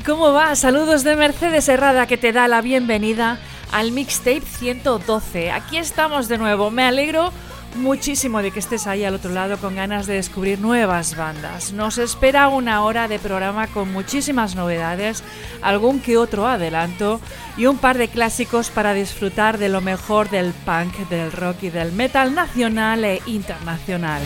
¿Cómo va? Saludos de Mercedes Herrada que te da la bienvenida al Mixtape 112. Aquí estamos de nuevo. Me alegro muchísimo de que estés ahí al otro lado con ganas de descubrir nuevas bandas. Nos espera una hora de programa con muchísimas novedades, algún que otro adelanto y un par de clásicos para disfrutar de lo mejor del punk, del rock y del metal nacional e internacional.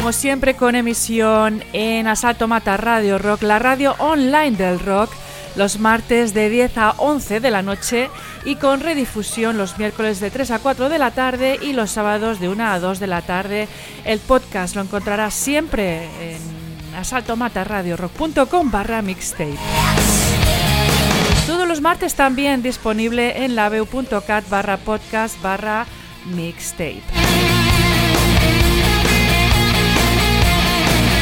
Como siempre con emisión en Asalto Mata Radio Rock, la radio online del rock, los martes de 10 a 11 de la noche y con redifusión los miércoles de 3 a 4 de la tarde y los sábados de 1 a 2 de la tarde. El podcast lo encontrarás siempre en asaltomataradiorock.com barra mixtape. Todos los martes también disponible en labeu.cat barra podcast barra mixtape.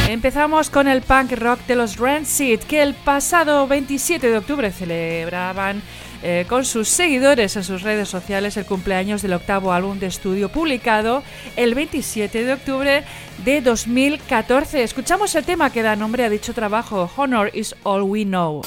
Empezamos con el punk rock de los Rancid, que el pasado 27 de octubre celebraban eh, con sus seguidores en sus redes sociales el cumpleaños del octavo álbum de estudio publicado el 27 de octubre de 2014. Escuchamos el tema que da nombre a dicho trabajo, Honor is All We Know.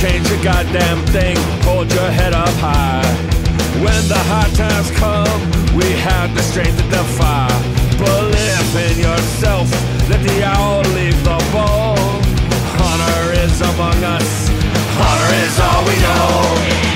Change a goddamn thing, hold your head up high. When the hard times come, we have the strength to defy. Believe in yourself, let the owl leave the ball. Honor is among us, honor is all we know.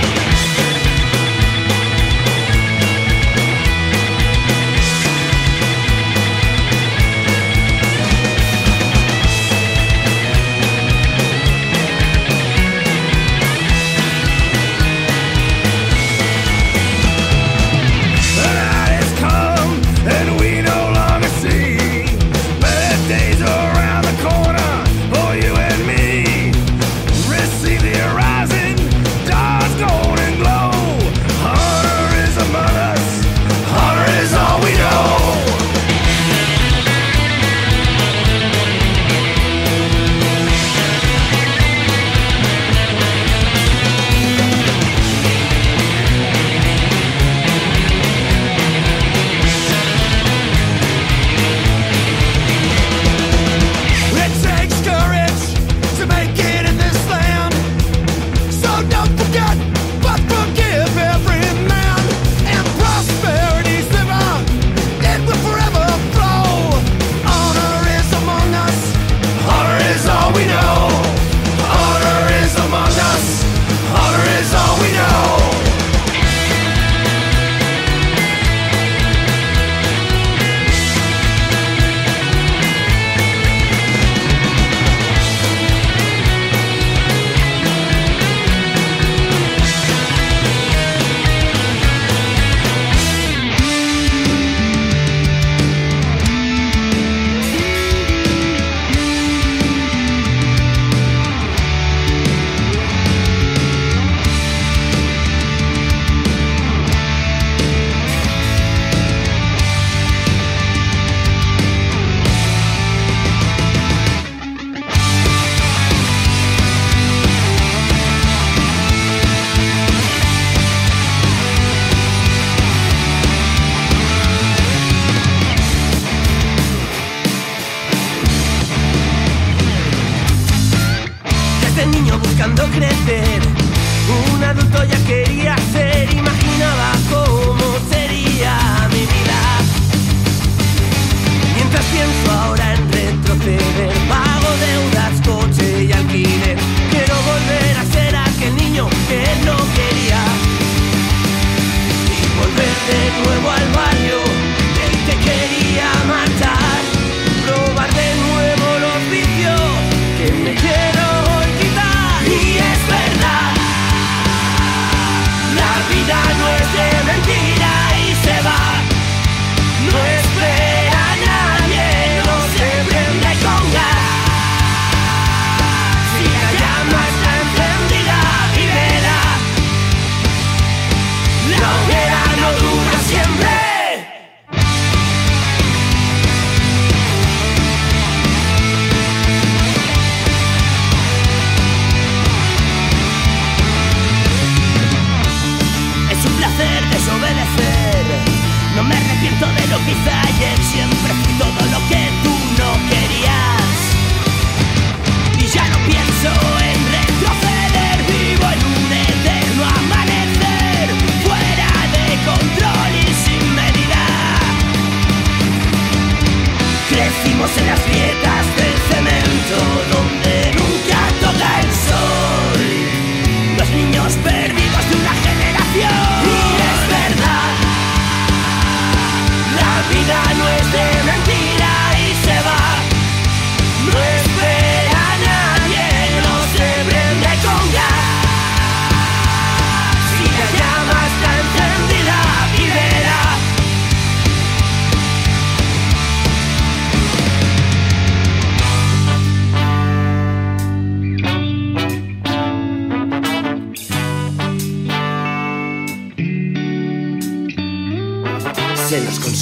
buscando crecer. Un adulto ya quería ser, imaginaba cómo sería mi vida. Mientras pienso ahora en retroceder, pago deudas, coche y alquiler. Quiero volver a ser aquel niño que no quería. Y volver de nuevo al balón.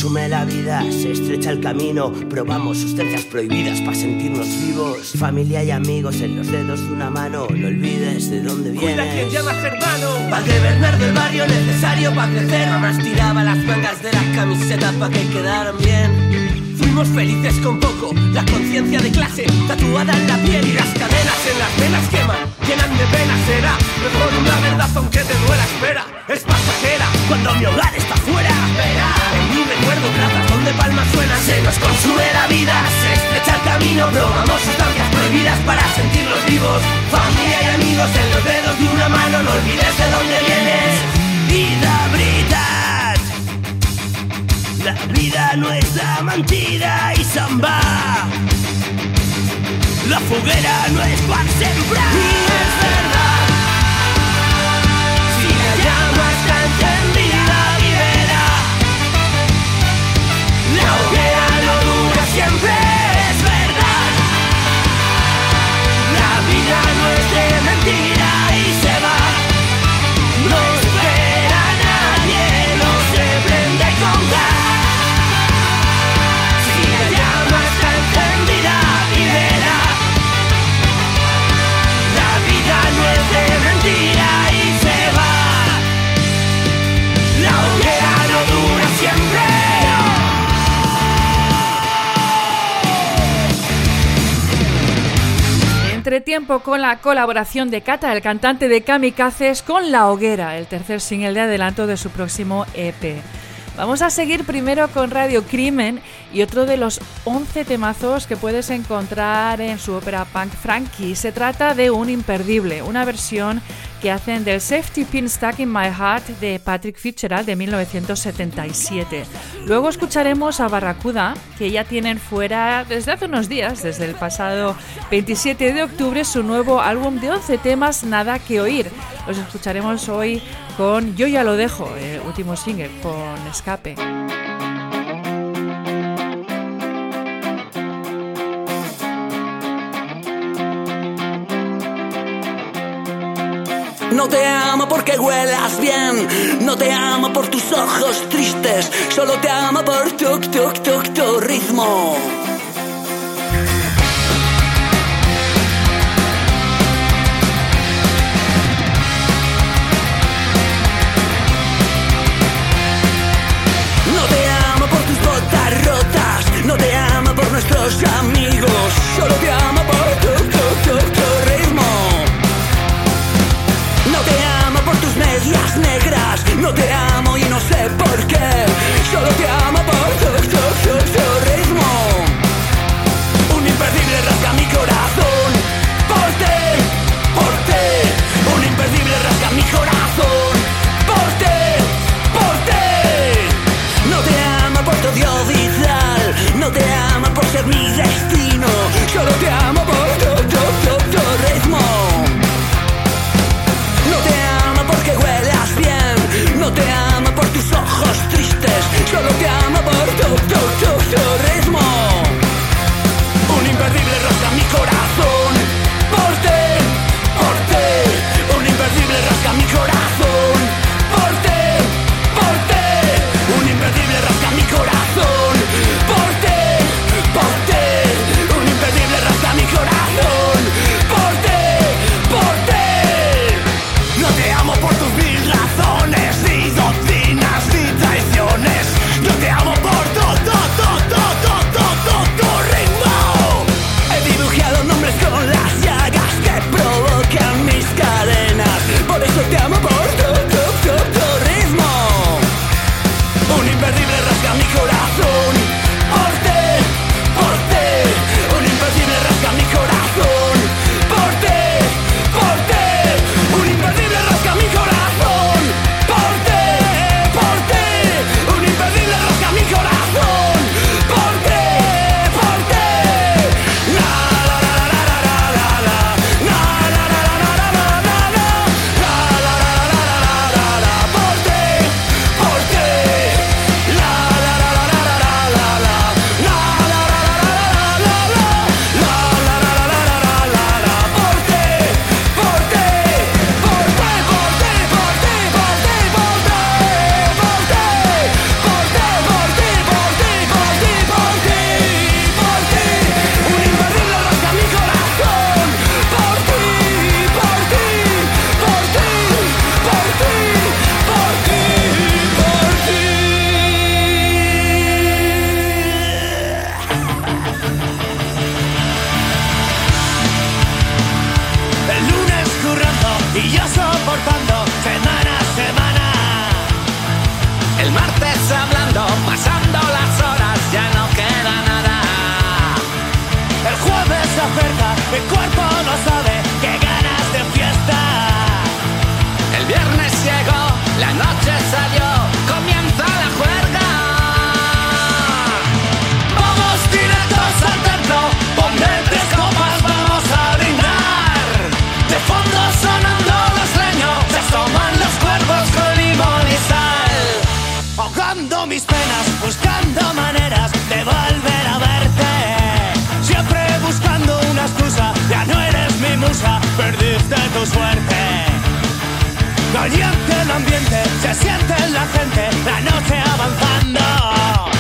Consume la vida, se estrecha el camino, probamos sustancias prohibidas para sentirnos vivos. Familia y amigos en los dedos de una mano, no olvides de dónde Cuida vienes. quien llamas hermano. Padre Bernardo el barrio necesario para crecer Mamás tiraba las mangas de las camisetas para que quedaran bien Fuimos felices con poco, la conciencia de clase tatuada en la piel y las cadenas en las venas queman, llenan de pena será mejor una verdad aunque te duela espera, es pasajera Cuando mi hogar está fuera en mi recuerdo plazas donde palmas suenan Se nos consume la vida, se estrecha el camino Probamos sustancias prohibidas para sentirnos vivos. Familia y amigos en los dedos de una mano No olvides de dónde vienes. Vida veritat La vida no es la mentira y samba. La foguera no es para sembrar. Y es verdad. Si la llama está siempre, Entretiempo con la colaboración de Kata, el cantante de Kamikazes, con La Hoguera, el tercer single de adelanto de su próximo EP. Vamos a seguir primero con Radio Crimen y otro de los 11 temazos que puedes encontrar en su ópera punk Frankie. Se trata de un imperdible, una versión que hacen del Safety Pin Stuck in My Heart de Patrick Fitzgerald de 1977. Luego escucharemos a Barracuda, que ya tienen fuera desde hace unos días, desde el pasado 27 de octubre, su nuevo álbum de 11 temas, Nada que oír. Los escucharemos hoy con Yo ya lo dejo, el último single, con Escape. No te amo porque huelas bien, no te amo por tus ojos tristes, solo te amo por tu, tu, tu, tu ritmo. No te amo por tus botas rotas, no te amo por nuestros amigos, solo te amo Shut up. y yo soportando semana a semana. El martes hablando, pasando las horas, ya no queda nada. El jueves se acerca, mi cuerpo no sabe. suerte. Caliente el ambiente, se siente la gente, la noche avanzando.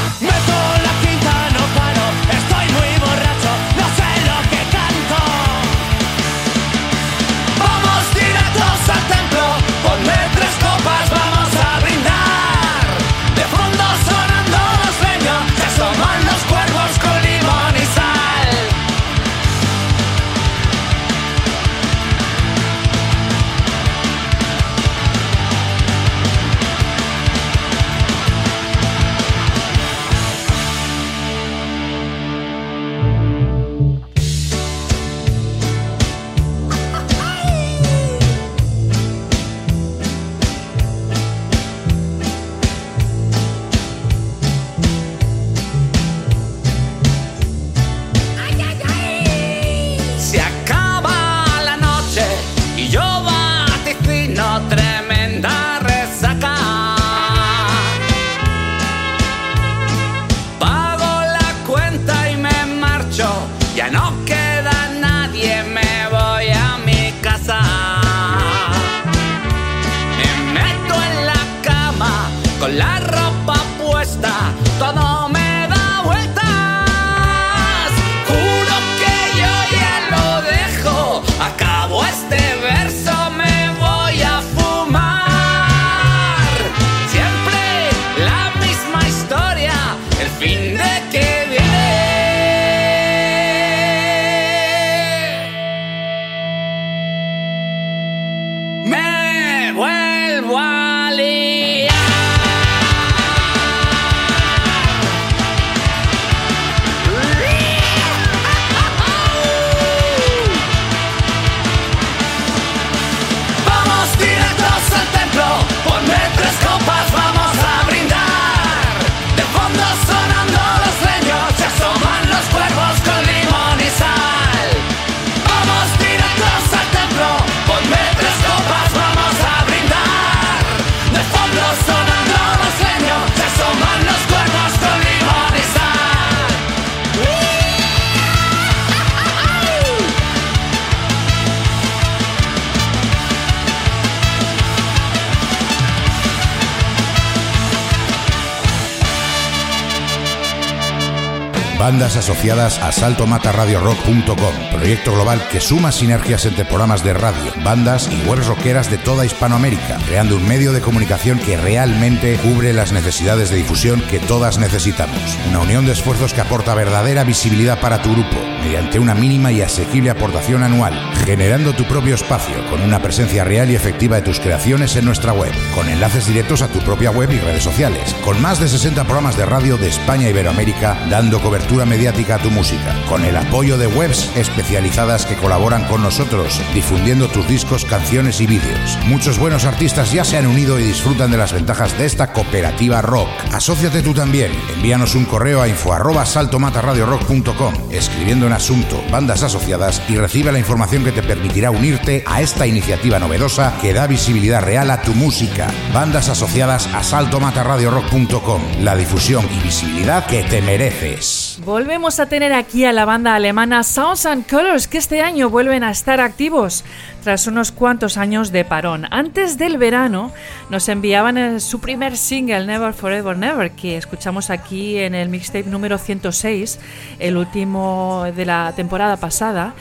Bandas asociadas a saltomataradiorock.com, proyecto global que suma sinergias entre programas de radio, bandas y webs rockeras de toda Hispanoamérica, creando un medio de comunicación que realmente cubre las necesidades de difusión que todas necesitamos. Una unión de esfuerzos que aporta verdadera visibilidad para tu grupo, mediante una mínima y asequible aportación anual, generando tu propio espacio con una presencia real y efectiva de tus creaciones en nuestra web, con enlaces directos a tu propia web y redes sociales, con más de 60 programas de radio de España y Iberoamérica dando cobertura mediática a tu música, con el apoyo de webs especializadas que colaboran con nosotros, difundiendo tus discos, canciones y vídeos. Muchos buenos artistas ya se han unido y disfrutan de las ventajas de esta cooperativa rock. Asociate tú también. Envíanos un correo a info arroba saltomataradiorock.com, escribiendo en asunto bandas asociadas y recibe la información que te permitirá unirte a esta iniciativa novedosa que da visibilidad real a tu música. Bandas asociadas a saltomataradiorock.com, la difusión y visibilidad que te mereces. Volvemos a tener aquí a la banda alemana Sounds and Colors, que este año vuelven a estar activos tras unos cuantos años de parón. Antes del verano nos enviaban el- su primer single, Never Forever Never, que escuchamos aquí en el mixtape número 106, el último de la temporada pasada.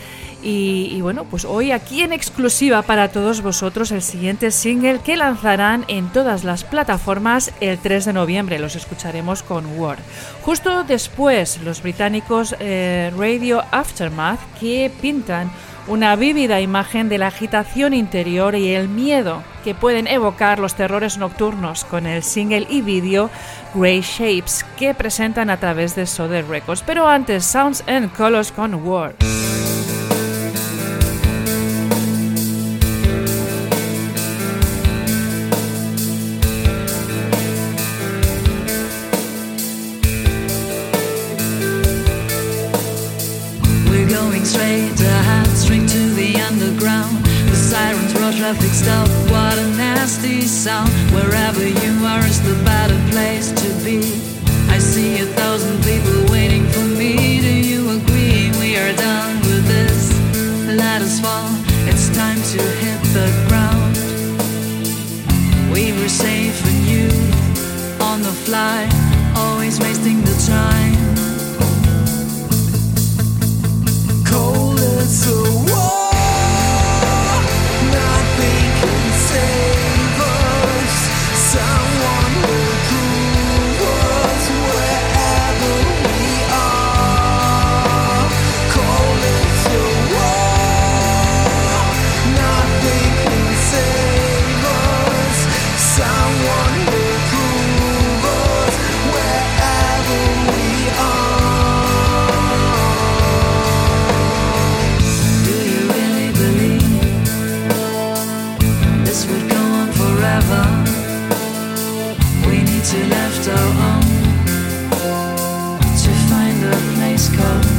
Y, bueno, pues hoy aquí en exclusiva para todos vosotros el siguiente single que lanzarán en todas las plataformas el 3 de noviembre. Los escucharemos con Word. Justo después, los británicos eh, Radio Aftermath que pintan una vívida imagen de la agitación interior y el miedo que pueden evocar los terrores nocturnos con el single y vídeo Grey Shapes que presentan a través de Soder Records. Pero antes, Sounds and Colors con Word. perfect stuff. What a nasty sound. Wherever you are is the better place to be. I see a thousand people waiting for me. Do you agree? We are done with this. Let us fall. It's time to hit the ground. We were safe and you on the fly, always wasting the time. Cold and a Come.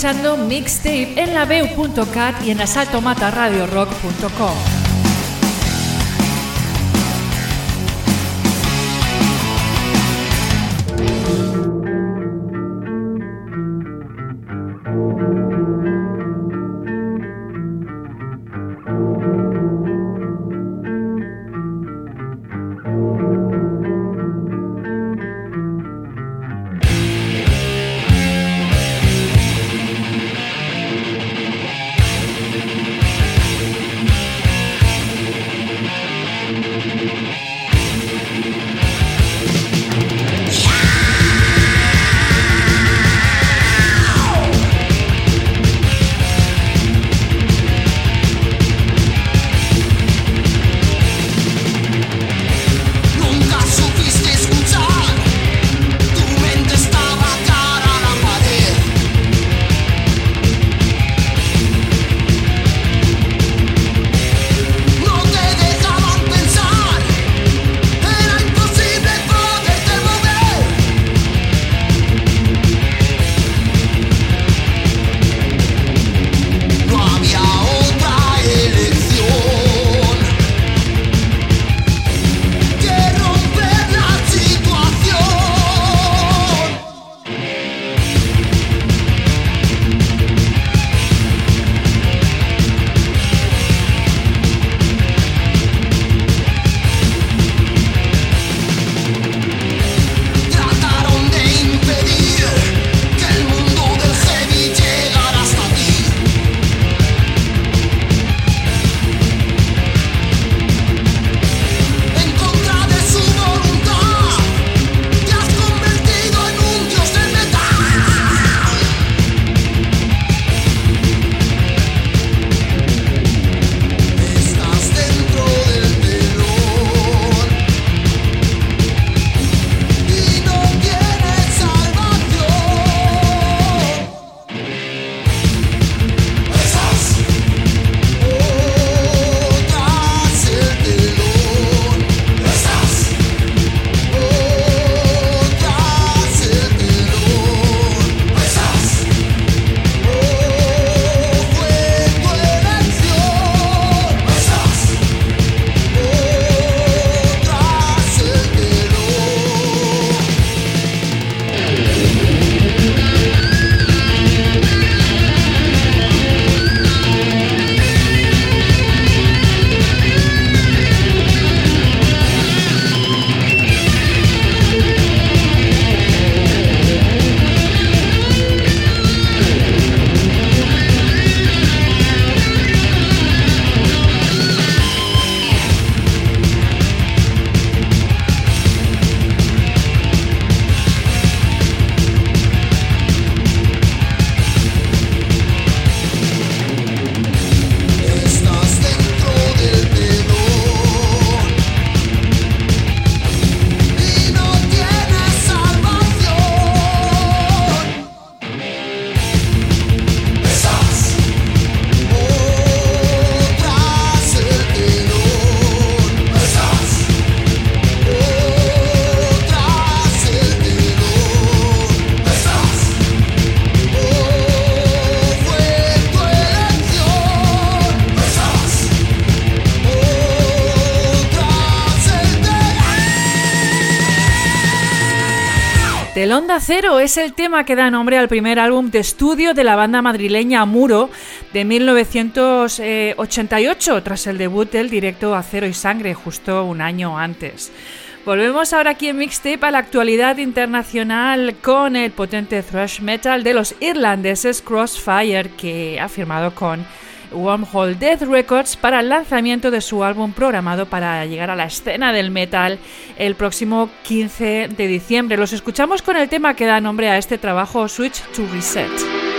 Escuchando Mixtape en la y en asaltomataradiorock.com. Cero es el tema que da nombre al primer álbum de estudio de la banda madrileña Muro de 1988, tras el debut del directo Acero y Sangre, justo un año antes. Volvemos ahora aquí en Mixtape a la actualidad internacional con el potente thrash metal de los irlandeses Crossfire, que ha firmado con Wormhole Death Records para el lanzamiento de su álbum programado para llegar a la escena del metal el próximo 15 de diciembre. Los escuchamos con el tema que da nombre a este trabajo, Switch to Reset.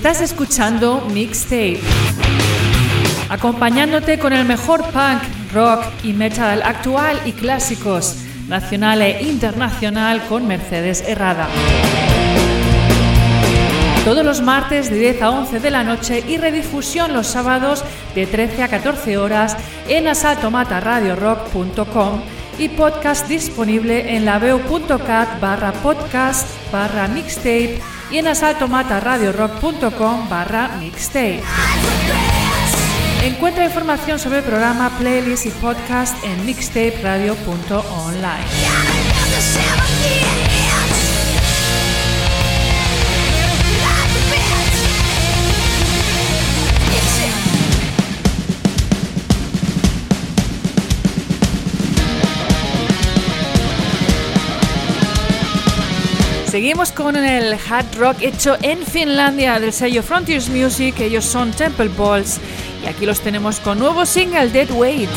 Estás escuchando Mixtape, acompañándote con el mejor punk, rock y metal actual y clásicos, nacional e internacional con Mercedes Herrada. Todos los martes de 10 a 11 de la noche y redifusión los sábados de 13 a 14 horas en asaltomataradiorock.com y podcast disponible en laveo.cat barra podcast barra mixtape y en asaltomataradiorock.com barra mixtape. Encuentra información sobre el programa, playlist y podcast en mixtaperadio.online. Seguimos con el hard rock hecho en Finlandia del sello Frontiers Music. Ellos son Temple Balls y aquí los tenemos con nuevo single Dead Weight.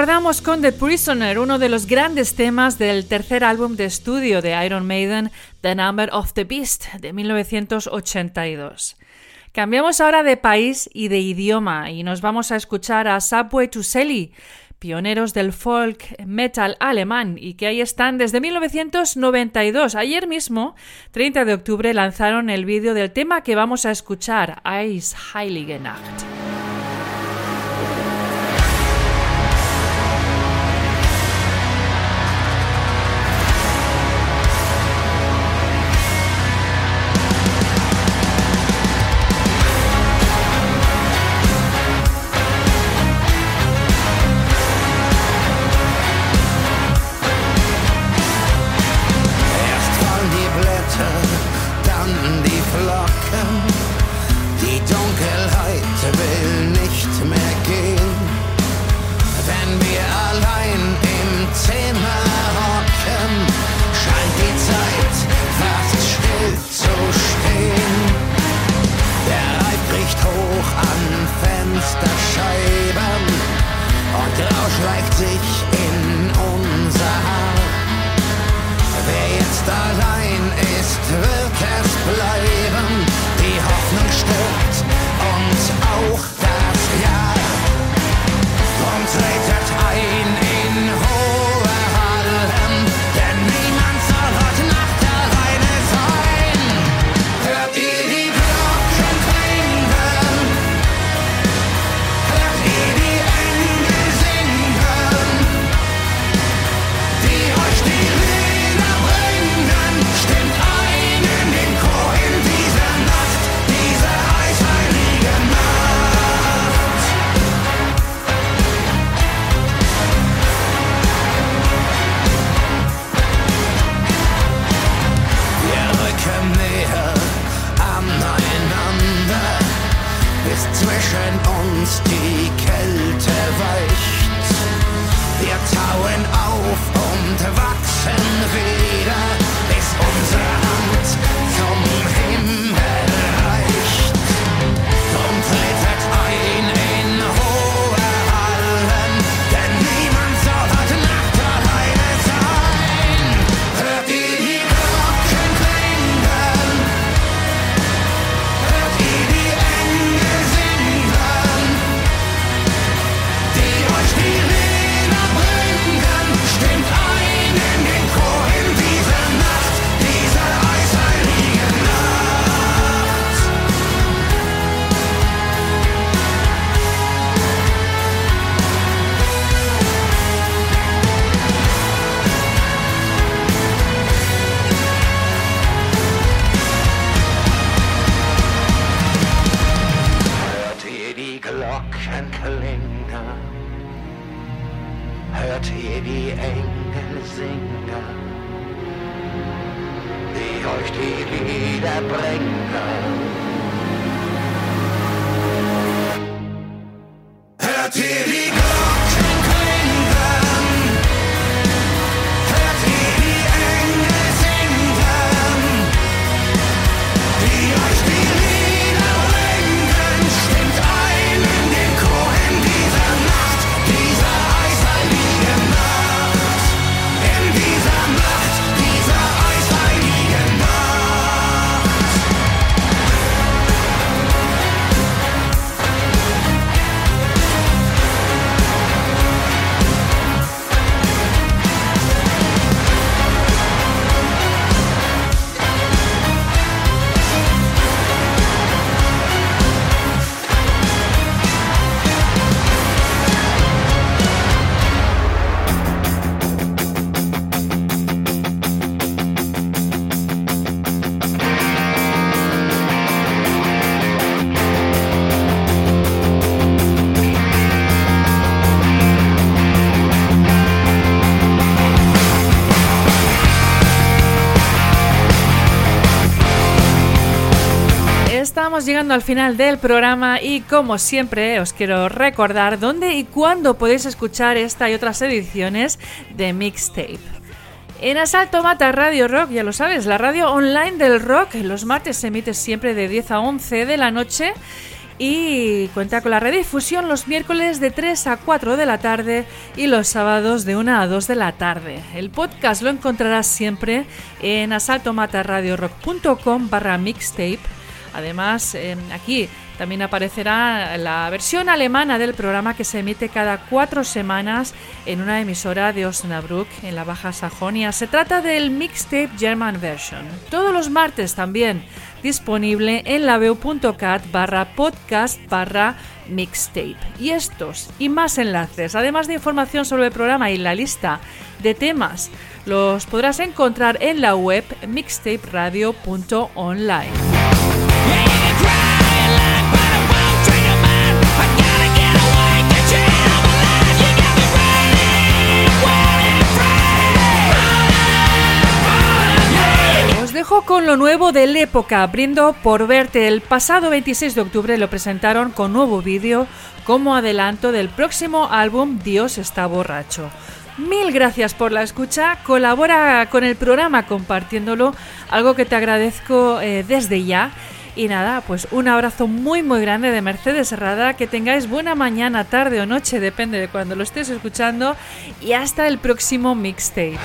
Recordamos con The Prisoner, uno de los grandes temas del tercer álbum de estudio de Iron Maiden, The Number of the Beast, de 1982. Cambiamos ahora de país y de idioma y nos vamos a escuchar a Subway to pioneros del folk metal alemán y que ahí están desde 1992. Ayer mismo, 30 de octubre, lanzaron el vídeo del tema que vamos a escuchar, Eis Heilige Nacht. auf und wachsen wieder. Al final del programa y como siempre os quiero recordar dónde y cuándo podéis escuchar esta y otras ediciones de Mixtape. En Asalto Mata Radio Rock, ya lo sabes, la radio online del rock, los martes se emite siempre de 10 a 11 de la noche y cuenta con la redifusión los miércoles de 3 a 4 de la tarde y los sábados de 1 a 2 de la tarde. El podcast lo encontrarás siempre en asaltomataradiorock.com barra mixtape. Además, eh, aquí también aparecerá la versión alemana del programa que se emite cada cuatro semanas en una emisora de Osnabrück, en la Baja Sajonia. Se trata del Mixtape German Version. Todos los martes también disponible en laveu.cat barra podcast barra mixtape. Y estos y más enlaces, además de información sobre el programa y la lista de temas, los podrás encontrar en la web mixtaperadio.online. dejo con lo nuevo de la época, Brindo por verte. El pasado 26 de octubre lo presentaron con nuevo vídeo como adelanto del próximo álbum Dios está borracho. Mil gracias por la escucha, colabora con el programa compartiéndolo, algo que te agradezco eh, desde ya. Y nada, pues un abrazo muy muy grande de Mercedes Herrada, que tengáis buena mañana, tarde o noche, depende de cuando lo estés escuchando, y hasta el próximo mixtape.